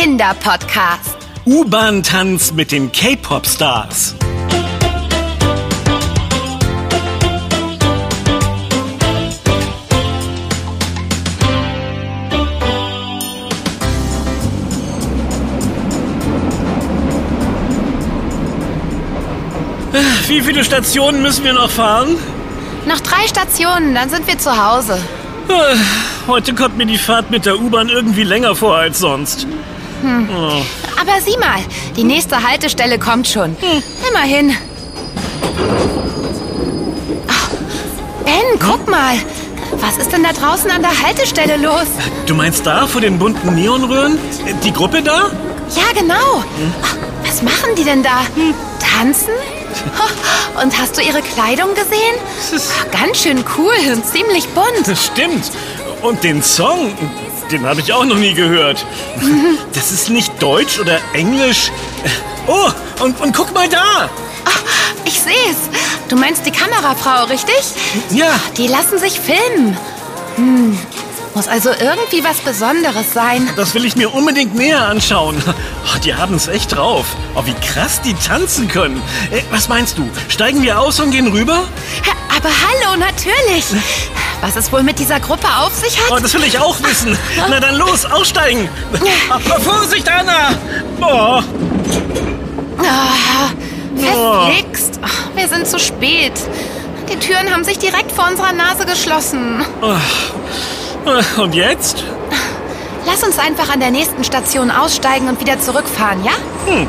Kinderpodcast. U-Bahn-Tanz mit den K-Pop-Stars. Wie viele Stationen müssen wir noch fahren? Noch drei Stationen, dann sind wir zu Hause. Äh, Heute kommt mir die Fahrt mit der U-Bahn irgendwie länger vor als sonst. Oh. Aber sieh mal, die nächste Haltestelle kommt schon. Immerhin. Ach, Ben, guck mal. Was ist denn da draußen an der Haltestelle los? Du meinst da vor den bunten Neonröhren? Die Gruppe da? Ja, genau. Ach, Was machen die denn da? Tanzen? Oh, Und hast du ihre Kleidung gesehen? Ach, Ganz schön cool und ziemlich bunt. Das stimmt. Und den Song, den habe ich auch noch nie gehört. Das ist nicht Deutsch oder Englisch. Oh, und, und guck mal da. Ach, Ich seh's. Du meinst die Kamerafrau, richtig? Ja, Die lassen sich filmen. Hm. Muss also irgendwie was Besonderes sein. das will ich mir unbedingt näher anschauen. Oh, die haben es echt drauf. Oh, wie krass die tanzen können. Äh, was meinst du? Steigen wir aus und gehen rüber? Aber hallo, natürlich. Was es wohl mit dieser Gruppe auf sich Oh, hat? das will ich auch wissen. Na dann los, aussteigen. Vorsicht, Anna. Oh, Ah, verflixt. Ach, Wir sind zu spät. Die Türen haben sich direkt vor unserer Nase geschlossen. Äh, und jetzt? Lass uns einfach an der nächsten Station aussteigen und wieder zurückfahren, ja? Oh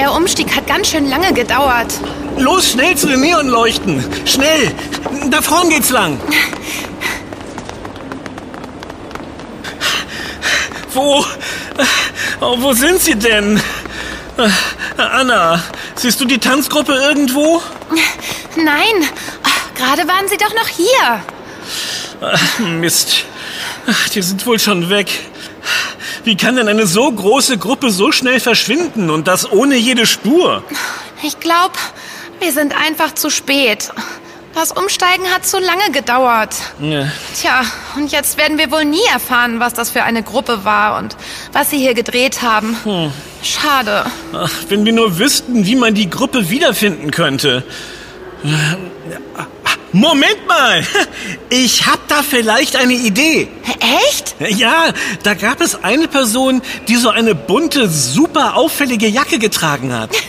der Umstieg hat ganz schön lange gedauert. Los, schnell zu den Neonleuchten. Schnell. Da vorn geht's lang. Wo? Oh, wo sind sie denn? Anna, siehst du die Tanzgruppe irgendwo? Nein, ach, gerade waren sie doch noch hier. Mist. Ach, Die sind wohl schon weg. Wie kann denn eine so große Gruppe so schnell verschwinden und das ohne jede Spur? Ich glaube, wir sind einfach zu spät. Das Umsteigen hat zu lange gedauert. Ja. Tja, und jetzt werden wir wohl nie erfahren, was das für eine Gruppe war und was sie hier gedreht haben. Schade. Ach, wenn wir nur wüssten, wie man die Gruppe wiederfinden könnte. Moment mal! Ich hab da vielleicht eine Idee. Echt? Ja, da gab es eine Person, die so eine bunte, super auffällige Jacke getragen hat.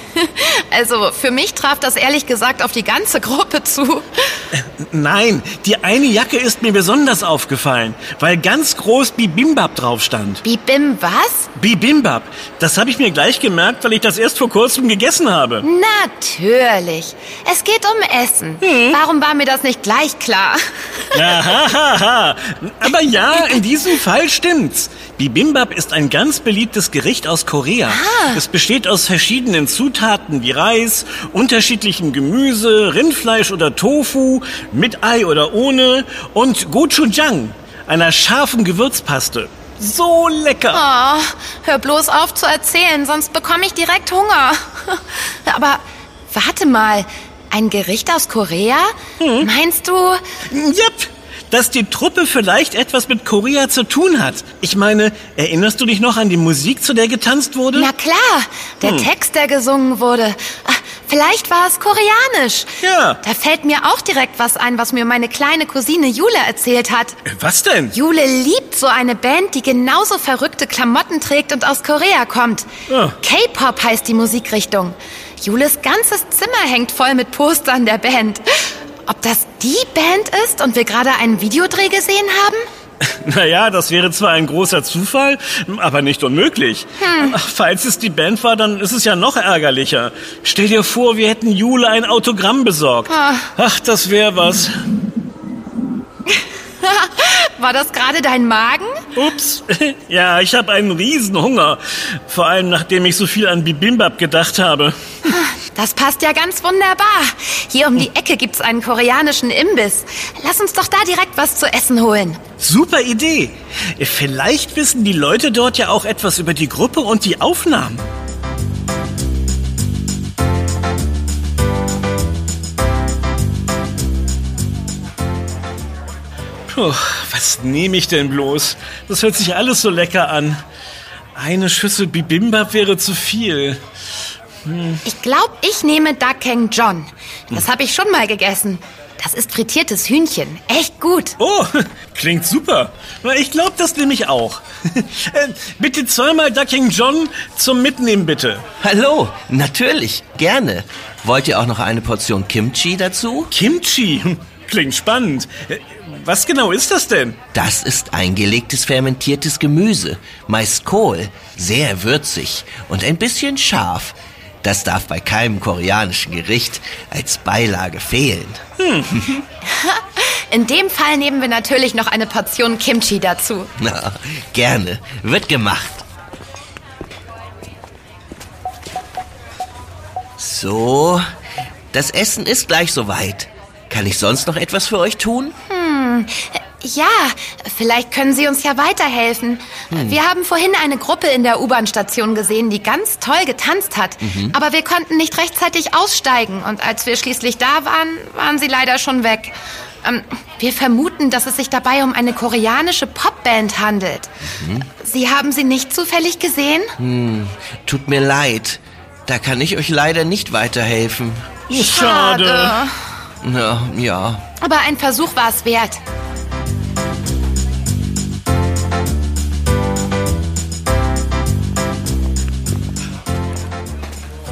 Also, für mich traf das ehrlich gesagt auf die ganze Gruppe zu. Nein, die eine Jacke ist mir besonders aufgefallen, weil ganz groß Bibimbap drauf stand. Bibim, was? Bibimbap, das habe ich mir gleich gemerkt, weil ich das erst vor kurzem gegessen habe. Natürlich. Es geht um Essen. Warum war mir das nicht gleich klar? Ahahaha. Aber ja, in diesem Fall stimmt's. Bibimbap ist ein ganz beliebtes Gericht aus Korea. Es besteht aus verschiedenen Zutaten wie Reis, unterschiedlichem Gemüse, Rindfleisch oder Tofu, mit Ei oder ohne und Gochujang, einer scharfen Gewürzpaste. So lecker. Oh, hör bloß auf zu erzählen, sonst bekomme ich direkt Hunger. Aber warte mal, ein Gericht aus Korea? Meinst du? Jep, dass die Truppe vielleicht etwas mit Korea zu tun hat. Ich meine, erinnerst du dich noch an die Musik, zu der getanzt wurde? Na klar, der Text, der gesungen wurde. Ah, Vielleicht war es koreanisch. Ja. Da fällt mir auch direkt was ein, was mir meine kleine Cousine Jule erzählt hat. Was denn? Jule liebt so eine Band, die genauso verrückte Klamotten trägt und aus Korea kommt. Ah. K-Pop heißt die Musikrichtung. Jules ganzes Zimmer hängt voll mit Postern der Band. Ob das die Band ist und wir gerade einen Videodreh gesehen haben? Naja, das wäre zwar ein großer Zufall, aber nicht unmöglich. Falls es die Band war, dann ist es ja noch ärgerlicher. Stell dir vor, wir hätten Jule ein Autogramm besorgt. Ah. Ach, das wäre was. War das gerade dein Magen? Ups. Ja, ich habe einen riesen Hunger. Vor allem, nachdem ich so viel an Bibimbap gedacht habe. Das passt ja ganz wunderbar. Hier um die Ecke gibt's einen koreanischen Imbiss. Lass uns doch da direkt was zu essen holen. Super Idee. Vielleicht wissen die Leute dort ja auch etwas über die Gruppe und die Aufnahmen. Oh, was nehme ich denn bloß? Das hört sich alles so lecker an. Eine Schüssel Bibimbap wäre zu viel. Ich glaube, ich nehme Dakeng John. Das habe ich schon mal gegessen. Das ist frittiertes Hühnchen. Echt gut. Oh, klingt super. Ich glaube, das nehme ich auch. Äh, bitte zweimal Ducking John zum Mitnehmen, bitte. Hallo, natürlich, gerne. Wollt ihr auch noch eine Portion Kimchi dazu? Kimchi. Hm, Klingt spannend. Was genau ist das denn? Das ist eingelegtes fermentiertes Gemüse, meist Kohl, sehr würzig und ein bisschen scharf. Das darf bei keinem koreanischen Gericht als Beilage fehlen. In dem Fall nehmen wir natürlich noch eine Portion Kimchi dazu. Na, gerne, wird gemacht. So, das Essen ist gleich soweit. Kann ich sonst noch etwas für euch tun? Ja, vielleicht können Sie uns ja weiterhelfen. Wir haben vorhin eine Gruppe in der U-Bahn-Station gesehen, die ganz toll getanzt hat. Aber wir konnten nicht rechtzeitig aussteigen. Und als wir schließlich da waren, waren sie leider schon weg. Ähm, wir vermuten, dass es sich dabei um eine koreanische Popband handelt. Sie haben sie nicht zufällig gesehen? Tut mir leid. Da kann ich euch leider nicht weiterhelfen. Schade. Na, ja. Aber ein Versuch war es wert.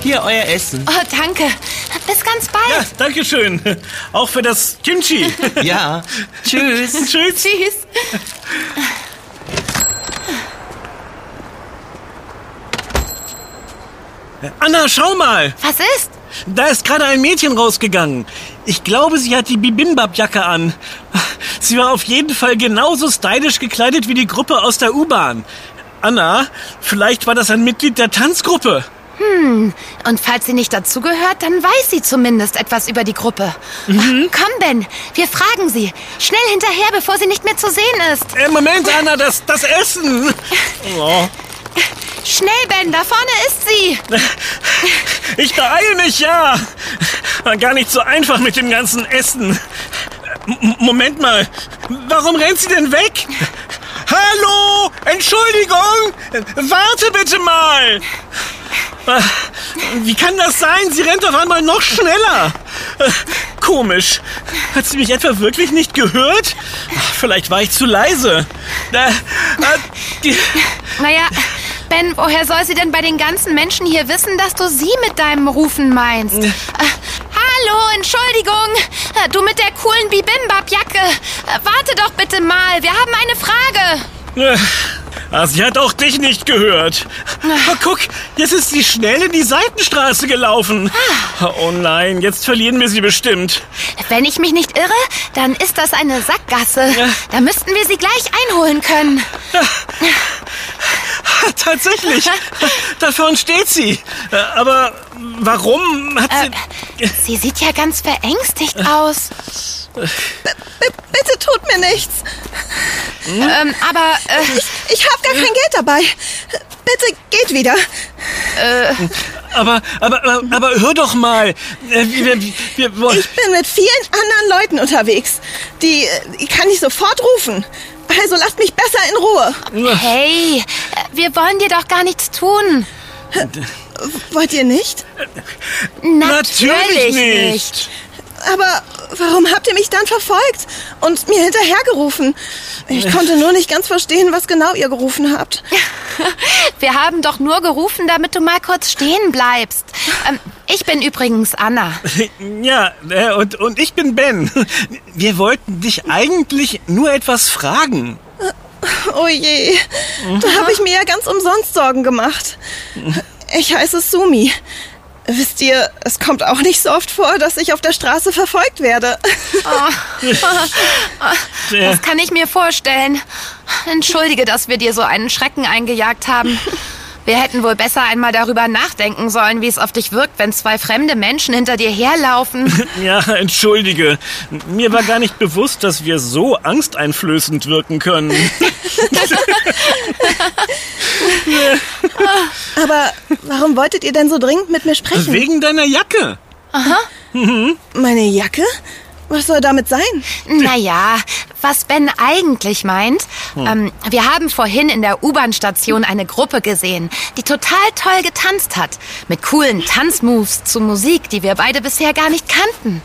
Hier euer Essen. Oh, danke. Bis ganz Ja, bald. danke schön. Auch für das Kimchi. Ja, tschüss. Tschüss. Tschüss. Anna, schau mal. Was ist? Da ist gerade ein Mädchen rausgegangen. Ich glaube, sie hat die Bibimbap-Jacke an. Sie war auf jeden Fall genauso stylisch gekleidet wie die Gruppe aus der U-Bahn. Anna, vielleicht war das ein Mitglied der Tanzgruppe. Und falls sie nicht dazugehört, dann weiß sie zumindest etwas über die Gruppe. Komm, Ben, wir fragen sie. Schnell hinterher, bevor sie nicht mehr zu sehen ist. Äh, Moment, Anna, das, das Essen. Oh, Schnell, Ben, da vorne ist sie. ich beeile mich, ja. War gar nicht so einfach mit dem ganzen Essen. M Moment mal, warum rennt sie denn weg? Hallo, Entschuldigung, warte bitte mal. Äh, Wie kann das sein? Sie rennt auf einmal noch schneller. Komisch. Hat sie mich etwa wirklich nicht gehört? Vielleicht war ich zu leise. Äh, äh, Naja, Ben, woher soll sie denn bei den ganzen Menschen hier wissen, dass du sie mit deinem Rufen meinst? Äh, hallo, Entschuldigung. Äh, Du mit der coolen Bibimbap-Jacke. Äh, warte doch bitte mal, wir haben eine Frage. Äh, ah, sie hat auch dich nicht gehört. Oh, guck, jetzt ist sie schnell in die Seitenstraße gelaufen. Oh nein, jetzt verlieren wir sie bestimmt. Wenn ich mich nicht irre, dann ist das eine Sackgasse. Da müssten wir sie gleich einholen können. Tatsächlich, da vorne steht sie. Äh, Aber warum hat sie... Sie sieht ja ganz verängstigt aus. Bitte tut mir nichts. Ähm, aber äh, Ich habe gar kein Geld dabei. Bitte geht wieder. Aber, aber, aber, aber hör doch mal. Äh, Wir, wir, wir, wollen- Ich bin mit vielen anderen Leuten unterwegs. Die, die kann ich sofort rufen. Also lasst mich besser in Ruhe. hey, äh, wir wollen dir doch gar nichts tun. Wollt ihr nicht? Natürlich nicht. Aber warum habt ihr mich dann verfolgt und mir hinterhergerufen? Ich konnte nur nicht ganz verstehen, was genau ihr gerufen habt. Wir haben doch nur gerufen, damit du mal kurz stehen bleibst. Ähm, ich bin übrigens Anna. Ja, äh, und, und ich bin Ben. Wir wollten dich eigentlich nur etwas fragen. Oh je, da habe ich mir ja ganz umsonst Sorgen gemacht. Ich heiße Sumi. Wisst ihr, es kommt auch nicht so oft vor, dass ich auf der Straße verfolgt werde. Äh, Das kann ich mir vorstellen. Entschuldige, dass wir dir so einen Schrecken eingejagt haben. Wir hätten wohl besser einmal darüber nachdenken sollen, wie es auf dich wirkt, wenn zwei fremde Menschen hinter dir herlaufen. Ja, entschuldige. Mir war gar nicht bewusst, dass wir so angsteinflößend wirken können. Aber warum wolltet ihr denn so dringend mit mir sprechen? Wegen deiner Jacke. Meine Jacke? Was soll damit sein? Naja, was Ben eigentlich meint, ähm, wir haben vorhin in der U-Bahn-Station eine Gruppe gesehen, die total toll getanzt hat. Mit coolen Tanzmoves zu Musik, die wir beide bisher gar nicht kannten.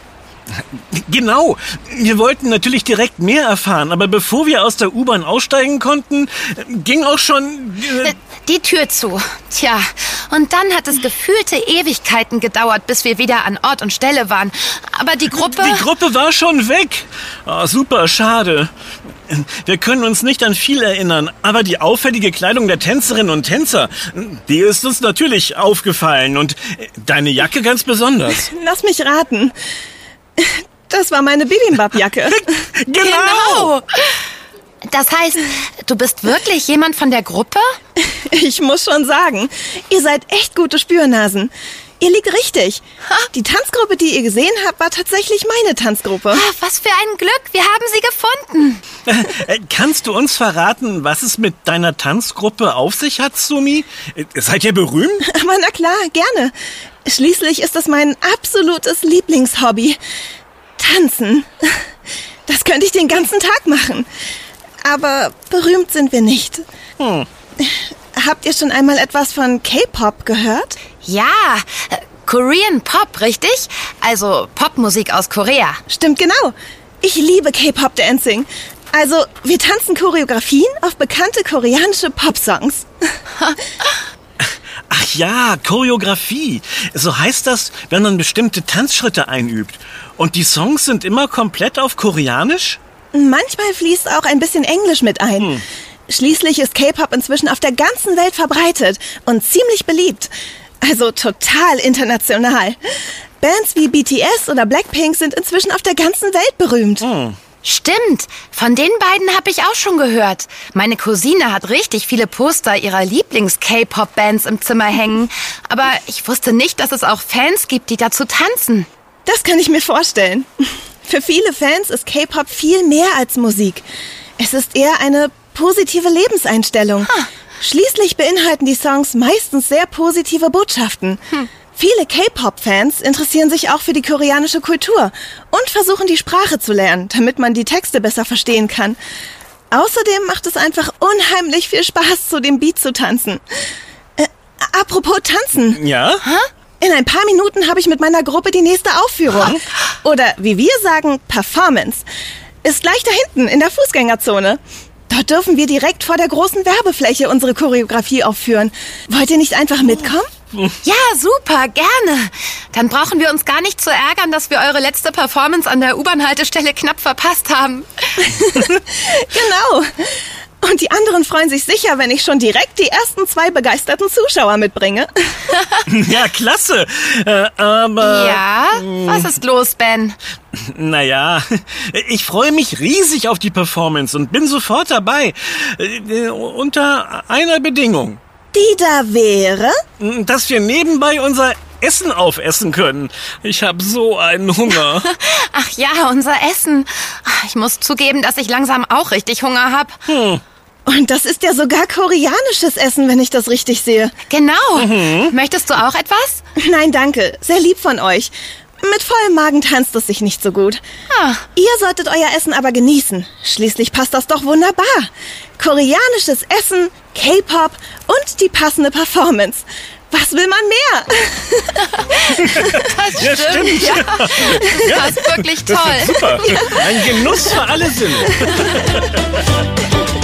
Genau. Wir wollten natürlich direkt mehr erfahren, aber bevor wir aus der U-Bahn aussteigen konnten, ging auch schon... Äh, Die Tür zu. Tja, und dann hat es gefühlte Ewigkeiten gedauert, bis wir wieder an Ort und Stelle waren. Aber die Gruppe... die Gruppe war schon weg. Ah, super, schade. Wir können uns nicht an viel erinnern, aber die auffällige Kleidung der Tänzerinnen und Tänzer, die ist uns natürlich aufgefallen und äh, deine Jacke ganz besonders. Lass mich raten. Das war meine Bibimbap-Jacke. Genau. Das heißt, du bist wirklich jemand von der Gruppe? Ich muss schon sagen, ihr seid echt gute Spürnasen. Ihr liegt richtig. Die Tanzgruppe, die ihr gesehen habt, war tatsächlich meine Tanzgruppe. Ah, Was für ein Glück, wir haben sie gefunden. Äh, Kannst du uns verraten, was es mit deiner Tanzgruppe auf sich hat, Sumi? Äh, Seid ihr berühmt? Aber na klar, gerne. Schließlich ist das mein absolutes Lieblingshobby. Tanzen. Das könnte ich den ganzen Tag machen. Aber berühmt sind wir nicht. Habt ihr schon einmal etwas von K-Pop gehört? Ja, Korean Pop, richtig? Also Popmusik aus Korea. Stimmt genau. Ich liebe K-Pop-Dancing. Also, wir tanzen Choreografien auf bekannte koreanische Popsongs. Ach ja, Choreografie. So heißt das, wenn man bestimmte Tanzschritte einübt. Und die Songs sind immer komplett auf Koreanisch? Manchmal fließt auch ein bisschen Englisch mit ein. Schließlich ist K-Pop inzwischen auf der ganzen Welt verbreitet und ziemlich beliebt. Also total international. Bands wie BTS oder Blackpink sind inzwischen auf der ganzen Welt berühmt. Stimmt, von den beiden habe ich auch schon gehört. Meine Cousine hat richtig viele Poster ihrer Lieblings-K-Pop-Bands im Zimmer hängen. Aber ich wusste nicht, dass es auch Fans gibt, die dazu tanzen. Das kann ich mir vorstellen. Für viele Fans ist K-Pop viel mehr als Musik. Es ist eher eine positive Lebenseinstellung. Schließlich beinhalten die Songs meistens sehr positive Botschaften. Viele K-Pop-Fans interessieren sich auch für die koreanische Kultur und versuchen die Sprache zu lernen, damit man die Texte besser verstehen kann. Außerdem macht es einfach unheimlich viel Spaß, zu dem Beat zu tanzen. Äh, apropos tanzen. Ja? In ein paar Minuten habe ich mit meiner Gruppe die nächste Aufführung. Oder wie wir sagen, Performance. Ist gleich da hinten in der Fußgängerzone. Dort dürfen wir direkt vor der großen Werbefläche unsere Choreografie aufführen. Wollt ihr nicht einfach mitkommen? Ja, super, gerne. Dann brauchen wir uns gar nicht zu ärgern, dass wir eure letzte Performance an der U-Bahn-Haltestelle knapp verpasst haben. Genau. Und die anderen freuen sich sicher, wenn ich schon direkt die ersten zwei begeisterten Zuschauer mitbringe. Ja, klasse. Äh, aber... Ja, was ist los, Ben? Naja, ich freue mich riesig auf die Performance und bin sofort dabei. Äh, unter einer Bedingung. Die da wäre? Dass wir nebenbei unser Essen aufessen können. Ich habe so einen Hunger. Ach ja, unser Essen. Ich muss zugeben, dass ich langsam auch richtig Hunger habe. Und das ist ja sogar koreanisches Essen, wenn ich das richtig sehe. Genau. Möchtest du auch etwas? Nein, danke. Sehr lieb von euch. Mit vollem Magen tanzt es sich nicht so gut. Ah. Ihr solltet euer Essen aber genießen. Schließlich passt das doch wunderbar. Koreanisches Essen, K-Pop und die passende Performance. Was will man mehr? Das Ja, stimmt. Ja. Das ist wirklich toll. Super. Ein Genuss für alle Sinne.